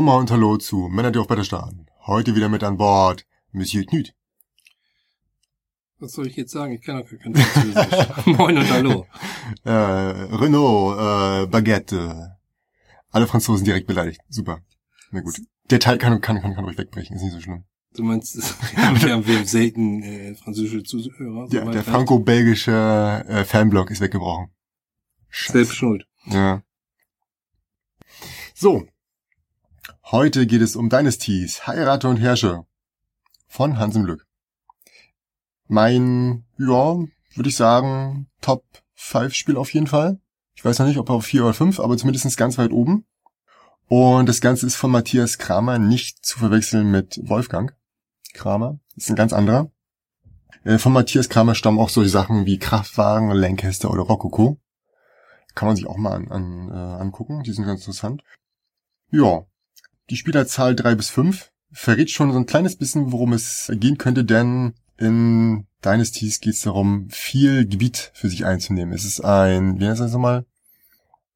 Mama und Hallo zu Männer, die auf Wetter starten. Heute wieder mit an Bord Monsieur Knüt. Was soll ich jetzt sagen? Ich kann doch gar kein Französisch. Moin und Hallo. Äh, Renault, äh, Baguette. Alle Franzosen direkt beleidigt. Super. Na gut. Der Teil kann, kann, kann, kann ruhig wegbrechen. Ist nicht so schlimm. Du meinst, wir haben, wir haben selten äh, französische Zuhörer. Der, soweit der franco-belgische äh, Fanblock ist weggebrochen. Selbst schuld. Ja. So. Heute geht es um Dynasties, Heirate und Herrsche. Von Hans im Glück. Mein, ja, würde ich sagen, Top 5 Spiel auf jeden Fall. Ich weiß noch nicht, ob auf 4 oder 5, aber zumindest ganz weit oben. Und das Ganze ist von Matthias Kramer, nicht zu verwechseln mit Wolfgang Kramer. Das ist ein ganz anderer. Äh, Von Matthias Kramer stammen auch solche Sachen wie Kraftwagen, Lancaster oder Rococo. Kann man sich auch mal an, an, äh, angucken. Die sind ganz interessant. Ja. Die Spielerzahl 3 bis 5 verrät schon so ein kleines bisschen, worum es gehen könnte, denn in Dynasties geht es darum, viel Gebiet für sich einzunehmen. Es ist ein, wie heißt das nochmal?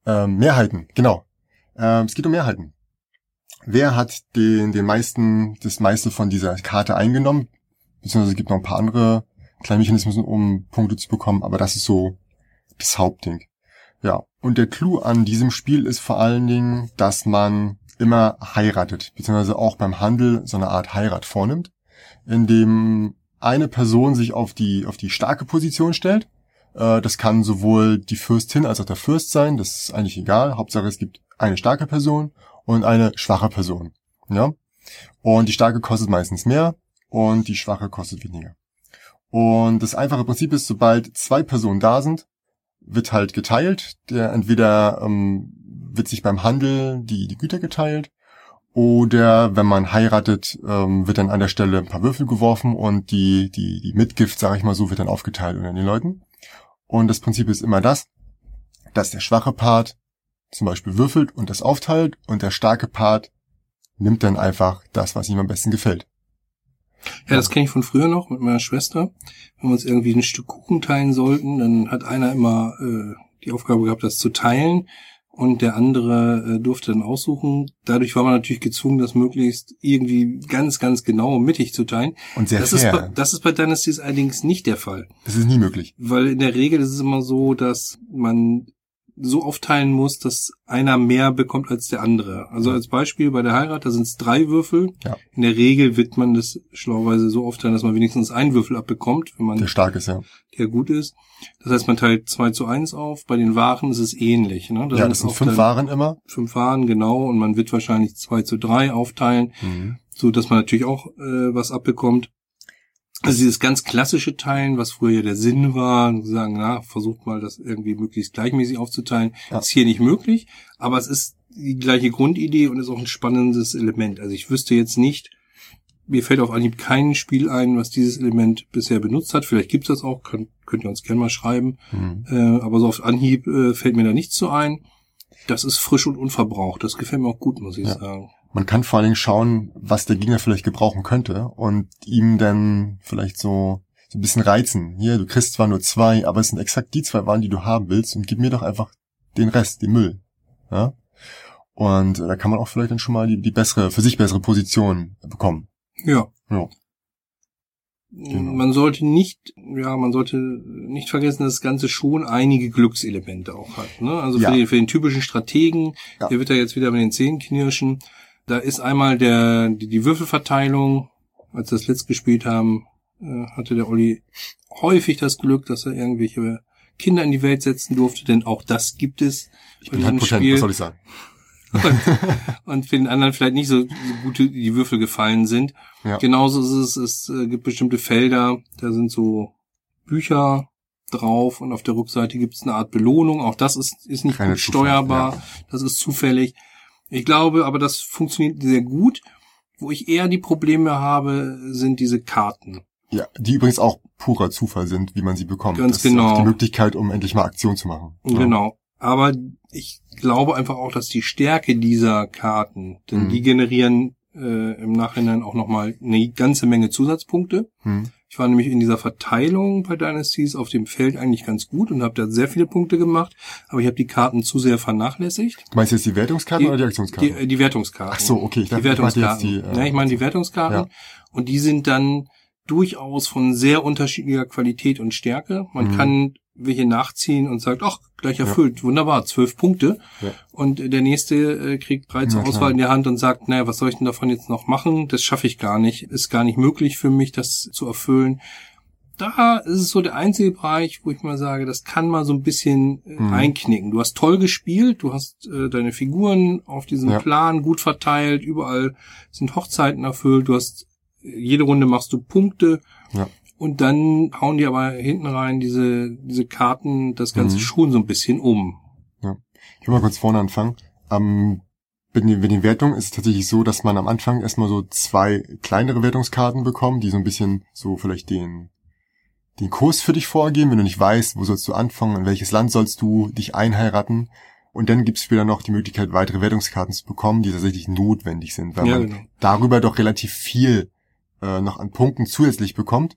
Ähm, Mehrheiten, genau. Ähm, es geht um Mehrheiten. Wer hat den, den meisten, das meiste von dieser Karte eingenommen? Beziehungsweise es gibt noch ein paar andere kleine Mechanismen, um Punkte zu bekommen, aber das ist so das Hauptding. Ja, und der Clou an diesem Spiel ist vor allen Dingen, dass man immer heiratet, beziehungsweise auch beim Handel so eine Art Heirat vornimmt, in dem eine Person sich auf die, auf die starke Position stellt. Äh, Das kann sowohl die Fürstin als auch der Fürst sein, das ist eigentlich egal. Hauptsache es gibt eine starke Person und eine schwache Person. Ja? Und die starke kostet meistens mehr und die schwache kostet weniger. Und das einfache Prinzip ist, sobald zwei Personen da sind, wird halt geteilt. Der entweder ähm, wird sich beim Handel die, die Güter geteilt oder wenn man heiratet, ähm, wird dann an der Stelle ein paar Würfel geworfen und die, die, die Mitgift, sage ich mal so, wird dann aufgeteilt unter den Leuten. Und das Prinzip ist immer das, dass der schwache Part zum Beispiel würfelt und das aufteilt und der starke Part nimmt dann einfach das, was ihm am besten gefällt. Ja, das kenne ich von früher noch mit meiner Schwester. Wenn wir uns irgendwie ein Stück Kuchen teilen sollten, dann hat einer immer äh, die Aufgabe gehabt, das zu teilen und der andere äh, durfte dann aussuchen. Dadurch war man natürlich gezwungen, das möglichst irgendwie ganz, ganz genau mittig zu teilen. Und sehr Das ist, bei, fair. das ist bei Dynasties allerdings nicht der Fall. Das ist nie möglich. Weil in der Regel ist es immer so, dass man so aufteilen muss, dass einer mehr bekommt als der andere. Also als Beispiel bei der Heirat, da sind es drei Würfel. Ja. In der Regel wird man das schlauerweise so aufteilen, dass man wenigstens einen Würfel abbekommt, wenn man Der stark ist, ja. der gut ist. Das heißt, man teilt zwei zu eins auf. Bei den Waren ist es ähnlich. Ne? Da Ja, das sind fünf Waren immer. Fünf Waren, genau. Und man wird wahrscheinlich zwei zu drei aufteilen Mhm. so dass man natürlich auch äh, was abbekommt. Also dieses ganz klassische Teilen, was früher ja der Sinn war, sagen, na, versucht mal das irgendwie möglichst gleichmäßig aufzuteilen, Ja. ist hier nicht möglich, aber es ist die gleiche Grundidee und ist auch ein spannendes Element. Also ich wüsste jetzt nicht, mir fällt auf Anhieb kein Spiel ein, was dieses Element bisher benutzt hat. Vielleicht gibt es das auch, könnt, könnt ihr uns gerne mal schreiben. Mhm. Äh, aber so auf Anhieb äh, fällt mir da nichts so ein. Das ist frisch und unverbraucht. Das gefällt mir auch gut, muss ich Ja. sagen. Man kann vor allen Dingen schauen, was der Gegner vielleicht gebrauchen könnte und ihm dann vielleicht so, so ein bisschen reizen. Hier, du kriegst zwar nur zwei, aber es sind exakt die zwei Waren, die du haben willst und gib mir doch einfach den Rest, den Müll. Ja? Und äh, da kann man auch vielleicht dann schon mal die, die bessere, für sich bessere Position bekommen. Ja. Ja. Genau. Man sollte nicht, ja, man sollte nicht vergessen, dass das Ganze schon einige Glückselemente auch hat. Ne? Also Ja. für, den, für den typischen Strategen, Ja. der wird da jetzt wieder mit den Zähnen knirschen. Da ist einmal der die, die Würfelverteilung. Als wir das letzt gespielt haben, äh, hatte der Olli häufig das Glück, dass er irgendwelche Kinder in die Welt setzen durfte, denn auch das gibt es Ich bin halt potent, Spiel was soll ich sagen? und für den anderen vielleicht nicht so, so gut die Würfel gefallen sind. Ja. Genauso ist es, es äh, gibt bestimmte Felder, da sind so Bücher drauf und auf der Rückseite gibt es eine Art Belohnung. Auch das ist, ist nicht Keine gut Zufall, steuerbar, das ist zufällig. Ich glaube aber, das funktioniert sehr gut. Wo ich eher die Probleme habe, sind diese Karten. Ja, die übrigens auch purer Zufall sind, wie man sie bekommt. Ganz das ist genau. auch die Möglichkeit, um endlich mal Aktion zu machen. Ja. Genau. Aber ich glaube einfach auch, dass die Stärke dieser Karten, denn Mhm. die generieren äh, im Nachhinein auch nochmal eine ganze Menge Zusatzpunkte. Hm. Ich war nämlich in dieser Verteilung bei Dynasties auf dem Feld eigentlich ganz gut und habe da sehr viele Punkte gemacht, aber ich habe die Karten zu sehr vernachlässigt. Du meinst jetzt die Wertungskarten Die- oder die Aktionskarten? Die, die Wertungskarten. Ach so, okay, ich dachte, die ich meinte jetzt Wertungskarten. die, äh, ja, ich meine die Wertungskarten. Ja. Und die sind dann durchaus von sehr unterschiedlicher Qualität und Stärke. Man Mhm. kann welche nachziehen und sagt, ach, gleich erfüllt, wunderbar, zwölf Punkte. Ja. Und der nächste äh, kriegt drei zur. Auswahl in der Hand und sagt, naja, was soll ich denn davon jetzt noch machen? Das schaffe ich gar nicht. Ist gar nicht möglich für mich, das zu erfüllen. Da ist es so der einzige Bereich, wo ich mal sage, das kann mal so ein bisschen äh, Mhm. einknicken. Du hast toll gespielt, du hast äh, deine Figuren auf diesem Ja. Plan gut verteilt, überall sind Hochzeiten erfüllt, du hast jede Runde machst du Punkte Ja. Und dann hauen die aber hinten rein diese diese Karten das ganze Mhm. schon so ein bisschen um. Ich will mal kurz vorne anfangen. Ähm, bei den, bei den Wertungen ist es tatsächlich so, dass man am Anfang erstmal so zwei kleinere Wertungskarten bekommt, die so ein bisschen so vielleicht den, den Kurs für dich vorgeben, wenn du nicht weißt, wo sollst du anfangen, in welches Land sollst du dich einheiraten. Und dann gibt es wieder noch die Möglichkeit, weitere Wertungskarten zu bekommen, die tatsächlich notwendig sind, weil Ja, man genau. darüber doch relativ viel äh, noch an Punkten zusätzlich bekommt.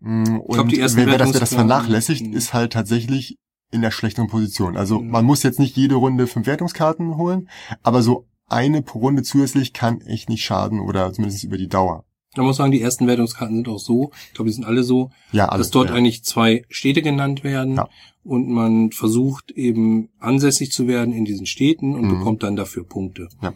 Mm, Und glaub, die ersten wer, wer, das, wer das vernachlässigt, ist halt tatsächlich in der schlechteren Position. Also Mhm. man muss jetzt nicht jede Runde fünf Wertungskarten holen, aber so eine pro Runde zusätzlich kann echt nicht schaden oder zumindest über die Dauer. Man muss sagen, die ersten Wertungskarten sind auch so, ich glaube, die sind alle so, Ja, alles. dass dort ja. eigentlich zwei Städte genannt werden Ja. und man versucht eben ansässig zu werden in diesen Städten und Mhm. bekommt dann dafür Punkte. Ja.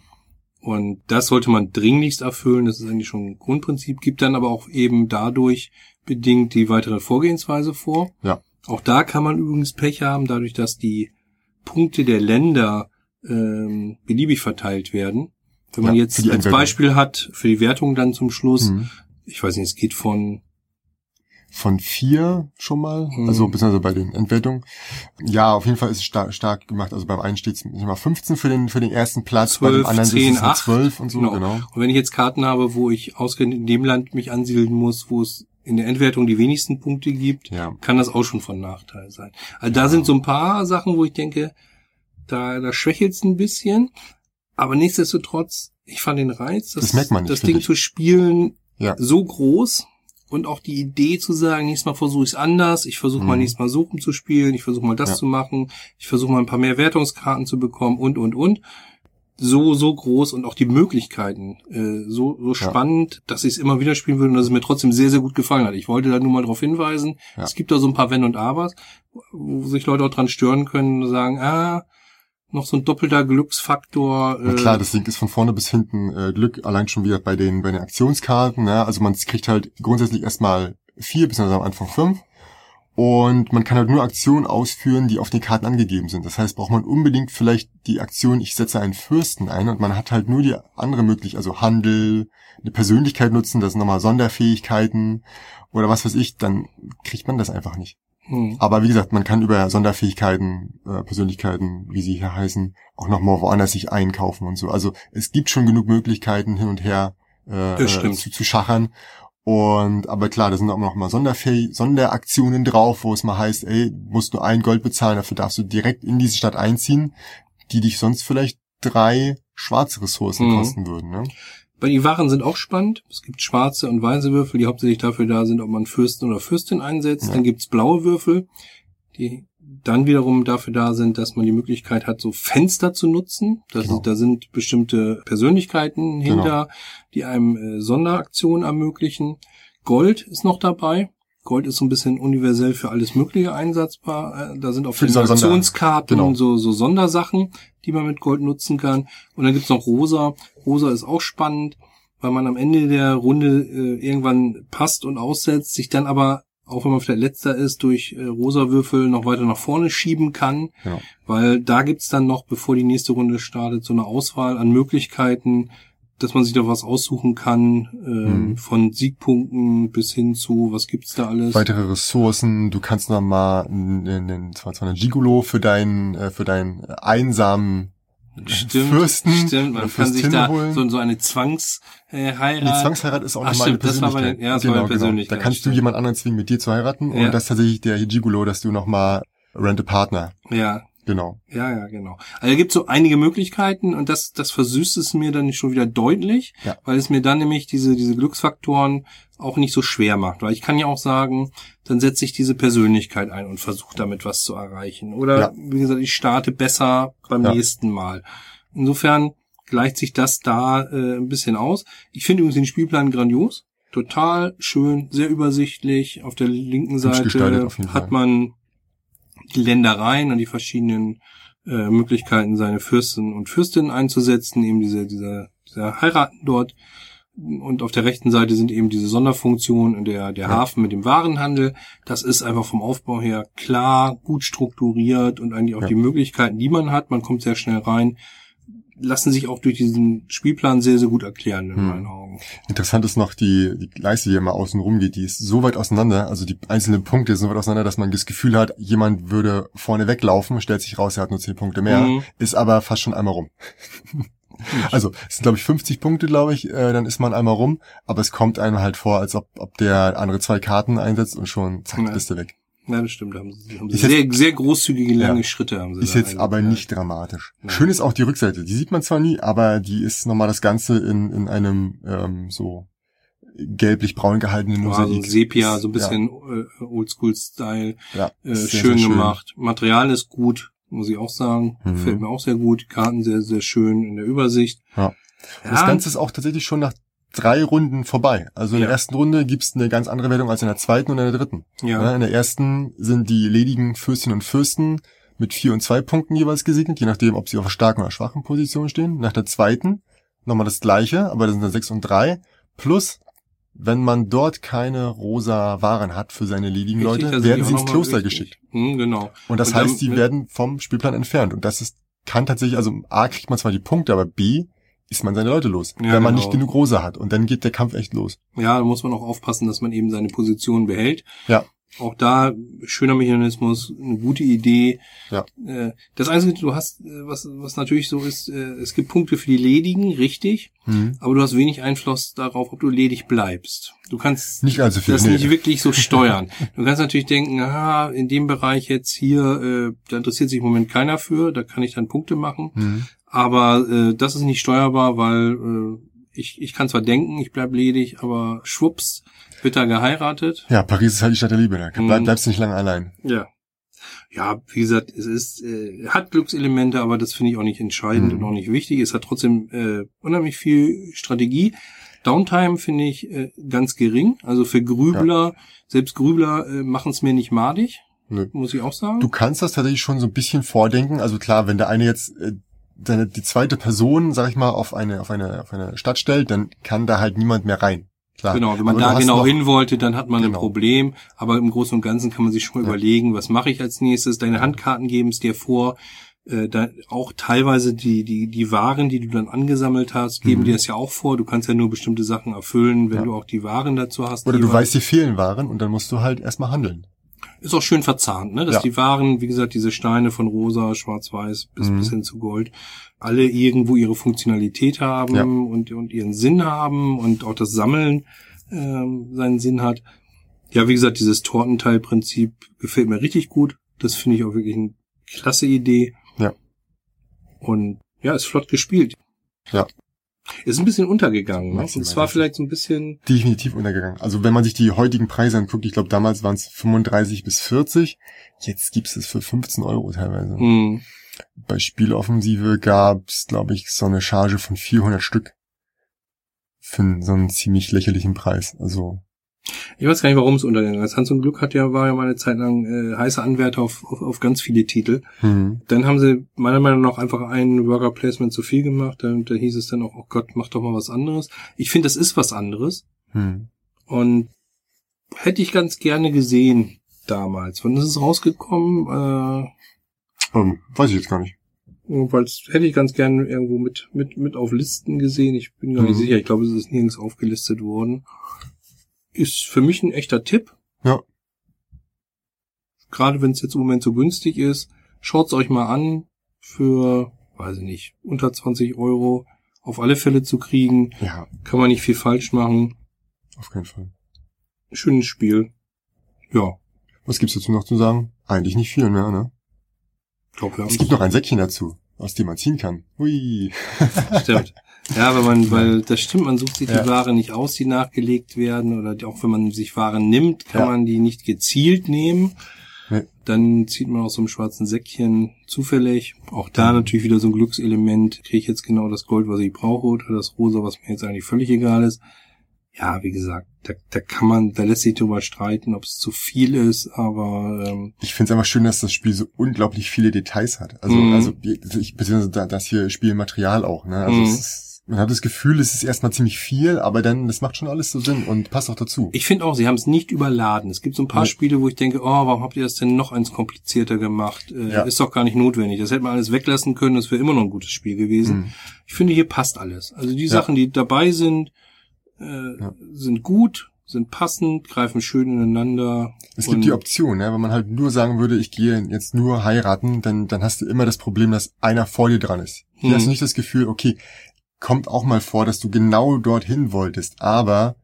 Und das sollte man dringlichst erfüllen, das ist eigentlich schon ein Grundprinzip, gibt dann aber auch eben dadurch bedingt die weitere Vorgehensweise vor. Ja. Auch da kann man übrigens Pech haben, dadurch, dass die Punkte der Länder ähm, beliebig verteilt werden. Wenn man Ja, jetzt als. Beispiel hat, für die Wertung dann zum Schluss, Mhm. ich weiß nicht, es geht von Von vier schon mal, Mhm. also beziehungsweise bei den Entwertungen. Ja, auf jeden Fall ist es stark, stark gemacht. Also beim einen steht es immer 15 für den, für den ersten Platz, bei 12, dem anderen 10, ist es nur 8. 12 und so, Genau. genau. Und wenn ich jetzt Karten habe, wo ich ausgerechnet in dem Land mich ansiedeln muss, wo es in der Endwertung die wenigsten Punkte gibt, Ja. kann das auch schon von Nachteil sein. Also da sind so ein paar Sachen, wo ich denke, da, da schwächelt es ein bisschen. Aber nichtsdestotrotz, ich fand den Reiz, das, Das merkt man nicht, das Ding ich. zu spielen, Ja. so groß. Und auch die Idee zu sagen, nächstes Mal versuche ich es anders, ich versuche mal Mhm. nächstes Mal so rumzuspielen, ich versuche mal das Ja. zu machen, ich versuche mal ein paar mehr Wertungskarten zu bekommen und, und, und. So, so groß und auch die Möglichkeiten äh, so, so spannend, dass ich es immer wieder spielen würde und dass es mir trotzdem sehr, sehr gut gefallen hat. Ich wollte da nur mal darauf hinweisen, Ja. es gibt da so ein paar Wenn und Abers, wo sich Leute auch dran stören können und sagen, ah, noch so ein doppelter Glücksfaktor. Na äh, klar, das Ding ist von vorne bis hinten äh, Glück, allein schon wieder bei den, bei den Aktionskarten. Ja? Also man kriegt halt grundsätzlich erstmal vier, bis am Anfang fünf. Und man kann halt nur Aktionen ausführen, die auf den Karten angegeben sind. Das heißt, braucht man unbedingt vielleicht die Aktion, ich setze einen Fürsten ein und man hat halt nur die andere Möglichkeit, also Handel, eine Persönlichkeit nutzen, das sind nochmal Sonderfähigkeiten oder was weiß ich, dann kriegt man das einfach nicht. hm. Aber wie gesagt, man kann über Sonderfähigkeiten, äh, Persönlichkeiten, wie sie hier heißen, auch nochmal woanders sich einkaufen und so. Also es gibt schon genug Möglichkeiten hin und her äh, zu, zu schachern. Und aber klar, da sind auch noch mal Sonderfäh Sonderaktionen drauf, wo es mal heißt, ey, musst nur ein Gold bezahlen, dafür darfst du direkt in diese Stadt einziehen, die dich sonst vielleicht drei schwarze Ressourcen Mhm. kosten würden. Ne? Bei die Waren sind auch spannend. Es gibt schwarze und weiße Würfel, die hauptsächlich dafür da sind, ob man Fürsten oder Fürstin einsetzt. Ja. Dann gibt's blaue Würfel, die dann wiederum dafür da sind, dass man die Möglichkeit hat, so Fenster zu nutzen. Das Genau. ist, da sind bestimmte Persönlichkeiten Genau. hinter, die einem äh, Sonderaktionen ermöglichen. Gold ist noch dabei. Gold ist so ein bisschen universell für alles Mögliche einsatzbar. Äh, Da sind die Sonder- Aktionskarten genau. so, so Sondersachen, die man mit Gold nutzen kann. Und dann gibt's noch Rosa. Rosa ist auch spannend, weil man am Ende der Runde äh, irgendwann passt und aussetzt, sich dann aber, auch wenn man vielleicht letzter ist, durch äh, rosa Würfel noch weiter nach vorne schieben kann. Genau. Weil da gibt's dann noch, bevor die nächste Runde startet, so eine Auswahl an Möglichkeiten, dass man sich da was aussuchen kann, ähm, Mhm. von Siegpunkten bis hin zu, was gibt's da alles? Weitere Ressourcen, du kannst noch mal einen, zwar zwar einen Gigolo für deinen, äh, für deinen einsamen Stimmt, Fürsten stimmt, man kann sich da holen. so, so eine Zwangsheirat. Heirat- Die Zwangsheirat ist auch Ach, nochmal eine stimmt, das war bei Persönlichkeit. den- ja, das war bei Persönlichkeit, Da kannst du jemand anderen zwingen, mit dir zu heiraten. Ja. Und das ist tatsächlich der Gigolo, dass du nochmal rent a partner. Ja, Genau. Ja, ja, genau. Also da gibt so einige Möglichkeiten und das, das versüßt es mir dann schon wieder deutlich, Ja. weil es mir dann nämlich diese, diese Glücksfaktoren auch nicht so schwer macht. Weil ich kann ja auch sagen, dann setze ich diese Persönlichkeit ein und versuche damit was zu erreichen. Oder Ja. wie gesagt, ich starte besser beim Ja. nächsten Mal. Insofern gleicht sich das da äh, ein bisschen aus. Ich finde übrigens den Spielplan grandios. Total schön, sehr übersichtlich. Auf der linken Seite hat man die Ländereien und die verschiedenen äh, Möglichkeiten, seine Fürsten und Fürstinnen einzusetzen, eben diese, diese, diese Heiraten dort. Und auf der rechten Seite sind eben diese Sonderfunktionen und der, der Ja. Hafen mit dem Warenhandel. Das ist einfach vom Aufbau her klar, gut strukturiert und eigentlich auch Ja. die Möglichkeiten, die man hat. Man kommt sehr schnell rein. Lassen sich auch durch diesen Spielplan sehr, sehr gut erklären in Hm. meinen Augen. Interessant ist noch die, die Leiste, die immer außen rum geht, die ist so weit auseinander, also die einzelnen Punkte sind so weit auseinander, dass man das Gefühl hat, jemand würde vorne weglaufen, stellt sich raus, er hat nur 10 Punkte mehr, Mhm. ist aber fast schon einmal rum. also, es sind glaube ich 50 Punkte, glaube ich, äh, dann ist man einmal rum, aber es kommt einem halt vor, als ob, ob der andere zwei Karten einsetzt und schon zack, Ja. bist du weg. Ja, das stimmt. Haben sie, haben sie Ist jetzt- sehr, sehr großzügige, lange Ja. Schritte haben sie Ist jetzt aber nicht dramatisch. Ja. Schön ist auch die Rückseite. Die sieht man zwar nie, aber die ist nochmal das Ganze in, in einem ähm, so gelblich-braun gehaltenen Ja, Mosaik. Sepia, so ein Ja, bisschen äh, Oldschool-Style, ja, äh, sehr, schön sehr gemacht. Material ist gut, muss ich auch sagen. Mhm. Gefällt mir auch sehr gut. Die Karten sehr, sehr schön in der Übersicht. Ja. Und Das Ganze ist auch tatsächlich schon nach drei Runden vorbei. Also in Ja. der ersten Runde gibt's eine ganz andere Wertung als in der zweiten und in der dritten. ja. In der ersten sind die ledigen Fürstinnen und Fürsten mit vier und zwei Punkten jeweils gesegnet, je nachdem, ob sie auf einer starken oder schwachen Position stehen. Nach der zweiten nochmal das gleiche, aber das sind dann sechs und drei. Plus, wenn man dort keine rosa Waren hat für seine ledigen Richtig, Leute, werden sie ins Kloster wichtig. geschickt. Hm, genau. Und das Und dann- heißt, die werden vom Spielplan entfernt. Und das ist, kann tatsächlich, also A kriegt man zwar die Punkte, aber B ist man seine Leute los, Ja, wenn man genau. nicht genug rosa hat. Und dann geht der Kampf echt los. Ja, da muss man auch aufpassen, dass man eben seine Position behält. Ja. Auch da schöner Mechanismus, eine gute Idee. Ja. Äh, Das Einzige, du hast, äh, was, was natürlich so ist, äh, es gibt Punkte für die Ledigen, richtig, Mhm. aber du hast wenig Einfluss darauf, ob du ledig bleibst. Du kannst Nicht allzu viel. das nee. nicht wirklich so steuern. Du kannst natürlich denken, aha, in dem Bereich jetzt hier, da interessiert sich im Moment keiner für, da kann ich dann Punkte machen. Mhm. Aber äh, das ist nicht steuerbar, weil äh, ich, ich kann zwar denken, ich bleib ledig, aber schwupps, wird da geheiratet. Ja, Paris ist halt die Stadt der Liebe. Da bleib, Mhm. bleibst nicht lange allein. Ja. Ja, wie gesagt, es ist, äh, hat Glückselemente, aber das finde ich auch nicht entscheidend Mhm. und auch nicht wichtig. Es hat trotzdem äh, unheimlich viel Strategie. Downtime finde ich äh, ganz gering. Also für Grübler, selbst Grübler äh, machen es mir nicht madig, Nö. muss ich auch sagen. Du kannst das tatsächlich schon so ein bisschen vordenken. Also klar, wenn der eine jetzt äh, seine, die zweite Person, sag ich mal, auf eine, auf eine, auf eine Stadt stellt, dann kann da halt niemand mehr rein. Klar. Genau, wenn man Aber da genau noch- hin wollte, dann hat man ein Genau. Problem. Aber im Großen und Ganzen kann man sich schon Ja. überlegen, was mache ich als nächstes. Deine Handkarten geben es dir vor. Äh, da auch teilweise die, die, die Waren, die du dann angesammelt hast, geben Mhm. dir das ja auch vor. Du kannst ja nur bestimmte Sachen erfüllen, wenn Ja. du auch die Waren dazu hast. Oder du weißt, dir fehlen Waren und dann musst du halt erstmal handeln. Ist auch schön verzahnt, ne? Dass Ja. die Waren, wie gesagt, diese Steine von rosa, schwarz-weiß bis, Mhm. bis hin zu Gold, alle irgendwo ihre Funktionalität haben Ja. und, und ihren Sinn haben und auch das Sammeln ähm, seinen Sinn hat. Ja, wie gesagt, dieses Tortenteilprinzip gefällt mir richtig gut. Das finde ich auch wirklich eine klasse Idee. Ja. Und ja, ist flott gespielt. Ja. Ist ein bisschen untergegangen. Ne? Und zwar vielleicht so ein bisschen Definitiv untergegangen. Also wenn man sich die heutigen Preise anguckt, ich glaube damals waren es 35 bis 40, jetzt gibt's es für 15 Euro teilweise. mh, Bei Spieloffensive gab's, glaube ich, so eine Charge von 400 Stück. Für so einen ziemlich lächerlichen Preis. Also, Ich weiß gar nicht, warum es untergegangen ist. Hans und Glück hat ja, war ja mal eine Zeit lang äh, heißer Anwärter auf, auf, auf ganz viele Titel. hm, Dann haben sie meiner Meinung nach einfach ein Worker Placement zu viel gemacht. Da, da hieß es dann auch, oh Gott, mach doch mal was anderes. Ich finde, das ist was anderes. hm. Und hätte ich ganz gerne gesehen damals. Wann ist es rausgekommen? Äh, Ähm, weiß ich jetzt gar nicht. Jedenfalls hätte ich ganz gerne irgendwo mit, mit, mit auf Listen gesehen. Ich bin gar nicht Mhm. sicher. Ich glaube, es ist nirgends aufgelistet worden. Ist für mich ein echter Tipp. Ja. Gerade wenn es jetzt im Moment so günstig ist, schaut's euch mal an. Für, weiß ich nicht, unter 20 Euro auf alle Fälle zu kriegen. Ja, Kann man nicht viel falsch machen. auf keinen Fall. Schönes Spiel. Ja. Was gibt's dazu noch zu sagen? Eigentlich nicht viel mehr, ne? Glaub, wir Es gibt noch ein Säckchen dazu, aus dem man ziehen kann. Hui. Stimmt. Ja, wenn man, weil das stimmt, man sucht sich Ja. die Ware nicht aus, die nachgelegt werden, oder die, auch wenn man sich Ware nimmt, kann Ja. man die nicht gezielt nehmen. Nee. Dann zieht man aus so einem schwarzen Säckchen zufällig. Auch da natürlich wieder so ein Glückselement. Kriege ich jetzt genau das Gold, was ich brauche, oder das Rosa, was mir jetzt eigentlich völlig egal ist. Ja, wie gesagt, da, da kann man, da lässt sich drüber streiten, ob es zu viel ist, aber ähm, Ich finde es einfach schön, dass das Spiel so unglaublich viele Details hat. Also, Mhm. also ich, beziehungsweise da- das hier Spielmaterial auch. Ne? Also Mhm. es ist, man hat das Gefühl, es ist erstmal ziemlich viel, aber dann, das macht schon alles so Sinn und passt auch dazu. Ich finde auch, sie haben es nicht überladen. Es gibt so ein paar Nee. Spiele, wo ich denke, oh, warum habt ihr das denn noch eins komplizierter gemacht? Äh, Ja. Ist doch gar nicht notwendig. Das hätte man alles weglassen können, das wäre immer noch ein gutes Spiel gewesen. Mhm. Ich finde, hier passt alles. Also die Sachen, die dabei sind, äh, Ja. sind gut, sind passend, greifen schön ineinander. Es gibt die Option, ne? wenn man halt nur sagen würde, ich gehe jetzt nur heiraten, dann, dann hast du immer das Problem, dass einer vor dir dran ist. Hier Mhm. hast du nicht das Gefühl, okay, kommt auch mal vor, dass du genau dorthin wolltest, aber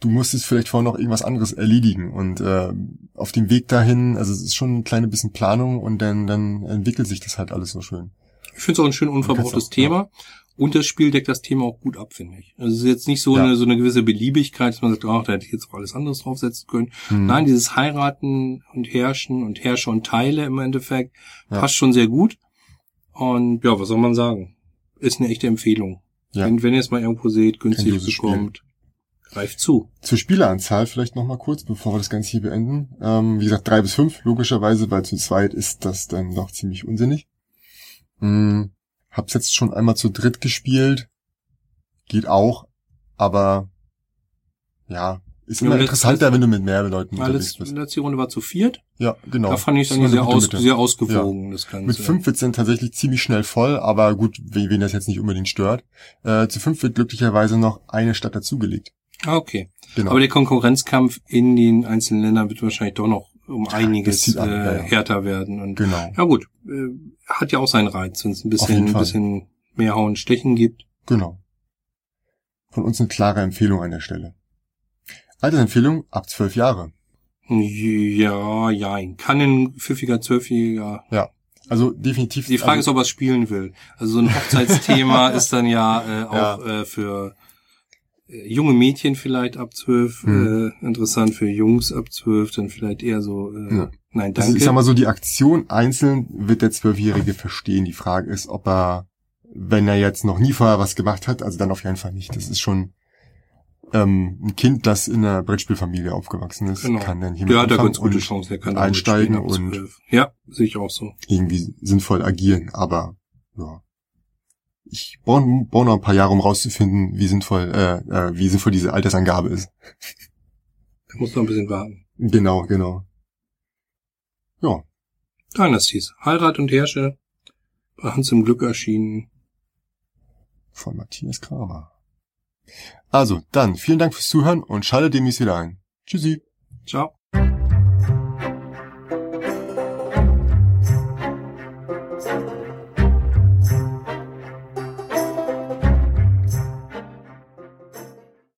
du musstest vielleicht vorher noch irgendwas anderes erledigen und äh, auf dem Weg dahin, also es ist schon ein kleines bisschen Planung und dann, dann entwickelt sich das halt alles so schön. Ich finde es auch ein schön unverbrauchtes Thema. Und das Spiel deckt das Thema auch gut ab, finde ich. Also es ist jetzt nicht so, Ja. eine, so eine gewisse Beliebigkeit, dass man sagt, ach, da hätte ich jetzt auch alles anderes draufsetzen können. Hm. Nein, dieses Heiraten und Herrschen und Herrscher und Teile im Endeffekt Ja. passt schon sehr gut. Und ja, was soll man sagen? Ist eine echte Empfehlung. Ja. Wenn, wenn ihr es mal irgendwo seht, günstig bekommt, greift zu. Zur Spieleranzahl vielleicht noch mal kurz, bevor wir das Ganze hier beenden. Ähm, wie gesagt, drei bis fünf, logischerweise, weil zu zweit ist das dann doch ziemlich unsinnig. Hm, hab's jetzt schon einmal zu dritt gespielt. Geht auch, aber ja, ist Ja, immer interessanter, wenn du mit mehr Leuten Alles, unterwegs bist. letzte Runde war zu viert. Ja, genau. Da fand ich es eigentlich sehr, aus, Mitte. sehr ausgewogen, das Ganze. Mit fünf wird's dann tatsächlich ziemlich schnell voll, aber gut, wen das jetzt nicht unbedingt stört. Äh, zu fünf wird glücklicherweise noch eine Stadt dazugelegt. Ah, okay. Genau. Aber der Konkurrenzkampf in den einzelnen Ländern wird wahrscheinlich doch noch um einiges an, äh, ja, ja. härter werden. Und genau. ja gut, äh, hat ja auch seinen Reiz, wenn es ein bisschen, ein bisschen mehr Hauen Stechen gibt. Genau. Von uns eine klare Empfehlung an der Stelle. Altersempfehlung ab zwölf Jahre. Ja, jein. Kann ein pfiffiger Zwölfjähriger. Also definitiv. Die Frage ist, also, ob er es spielen will. Also so ein Hochzeitsthema ist dann ja äh, auch Äh, für äh, junge Mädchen vielleicht ab zwölf Hm. äh, interessant, für Jungs ab zwölf dann vielleicht eher so, äh, Ja. nein, das, danke. ich sag mal so, die Aktion einzeln wird der Zwölfjährige verstehen. Die Frage ist, ob er, wenn er jetzt noch nie vorher was gemacht hat, also dann auf jeden Fall nicht. Das ist schon ähm, ein Kind, das in einer Brettspielfamilie aufgewachsen ist, Genau. kann dann hier Der hat da ganz gute Chancen, der kann einsteigen und 12. Ja, sehe ich auch so. irgendwie sinnvoll agieren. Aber ja, ich brauche brauch noch ein paar Jahre, um rauszufinden, wie sinnvoll, äh, äh, wie sinnvoll diese Altersangabe ist. Da muss noch ein bisschen warten. Genau, genau. Ja, Dynasties. Heirat und Herrsche. Bei Hans im Glück erschienen. von Matthias Kramer. Also, dann vielen Dank fürs Zuhören und schaltet demnächst wieder ein. Tschüssi. Ciao.